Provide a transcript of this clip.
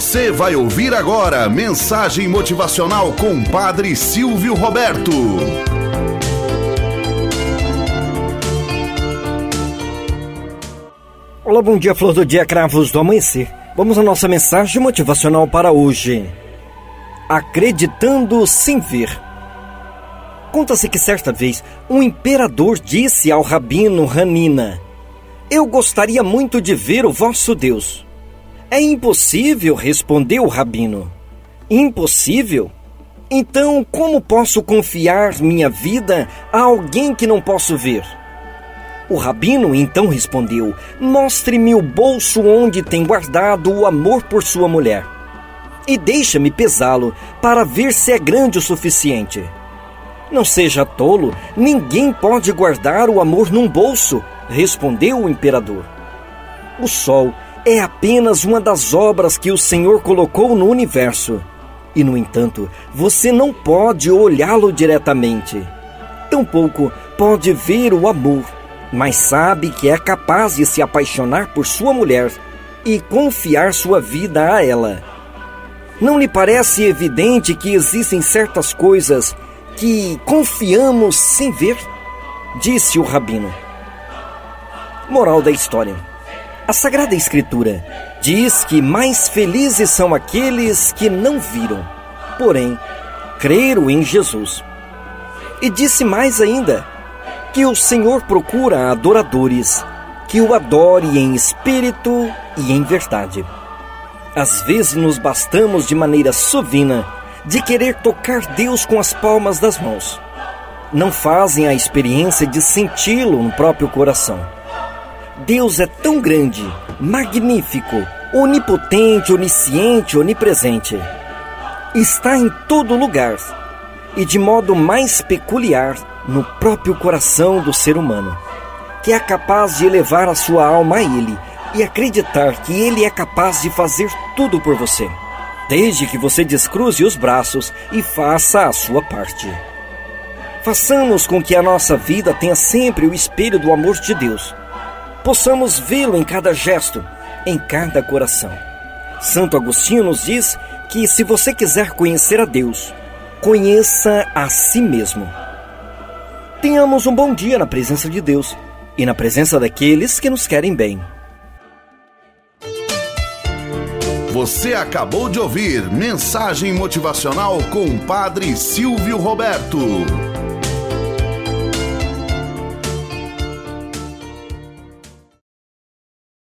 Você vai ouvir agora mensagem motivacional com Padre Silvio Roberto. Olá, bom dia, flor do dia, cravos do amanhecer. Vamos à nossa mensagem motivacional para hoje. Acreditando sem ver. Conta-se que certa vez um imperador disse ao rabino Hanina: Eu gostaria muito de ver o vosso Deus. É impossível, respondeu o rabino. Impossível? Então, como posso confiar minha vida a alguém que não posso ver? O rabino então respondeu: Mostre-me o bolso onde tem guardado o amor por sua mulher, e deixa-me pesá-lo para ver se é grande o suficiente. Não seja tolo, ninguém pode guardar o amor num bolso, respondeu o imperador. O sol é apenas uma das obras que o Senhor colocou no universo. E, no entanto, você não pode olhá-lo diretamente. Tampouco pode ver o amor, mas sabe que é capaz de se apaixonar por sua mulher e confiar sua vida a ela. Não lhe parece evidente que existem certas coisas que confiamos sem ver? Disse o rabino. Moral da história. A Sagrada Escritura diz que mais felizes são aqueles que não viram, porém creram em Jesus. E disse mais ainda que o Senhor procura adoradores que o adore em espírito e em verdade. Às vezes nos bastamos de maneira sovina de querer tocar Deus com as palmas das mãos. Não fazem a experiência de senti-lo no próprio coração Deus é tão grande, magnífico, onipotente, onisciente, onipresente. Está em todo lugar e de modo mais peculiar no próprio coração do ser humano, que é capaz de elevar a sua alma a Ele e acreditar que Ele é capaz de fazer tudo por você, desde que você descruze os braços e faça a sua parte. Façamos com que a nossa vida tenha sempre o espelho do amor de Deus possamos vê-lo em cada gesto, em cada coração. Santo Agostinho nos diz que se você quiser conhecer a Deus, conheça a si mesmo. Tenhamos um bom dia na presença de Deus e na presença daqueles que nos querem bem. Você acabou de ouvir Mensagem Motivacional com o Padre Silvio Roberto.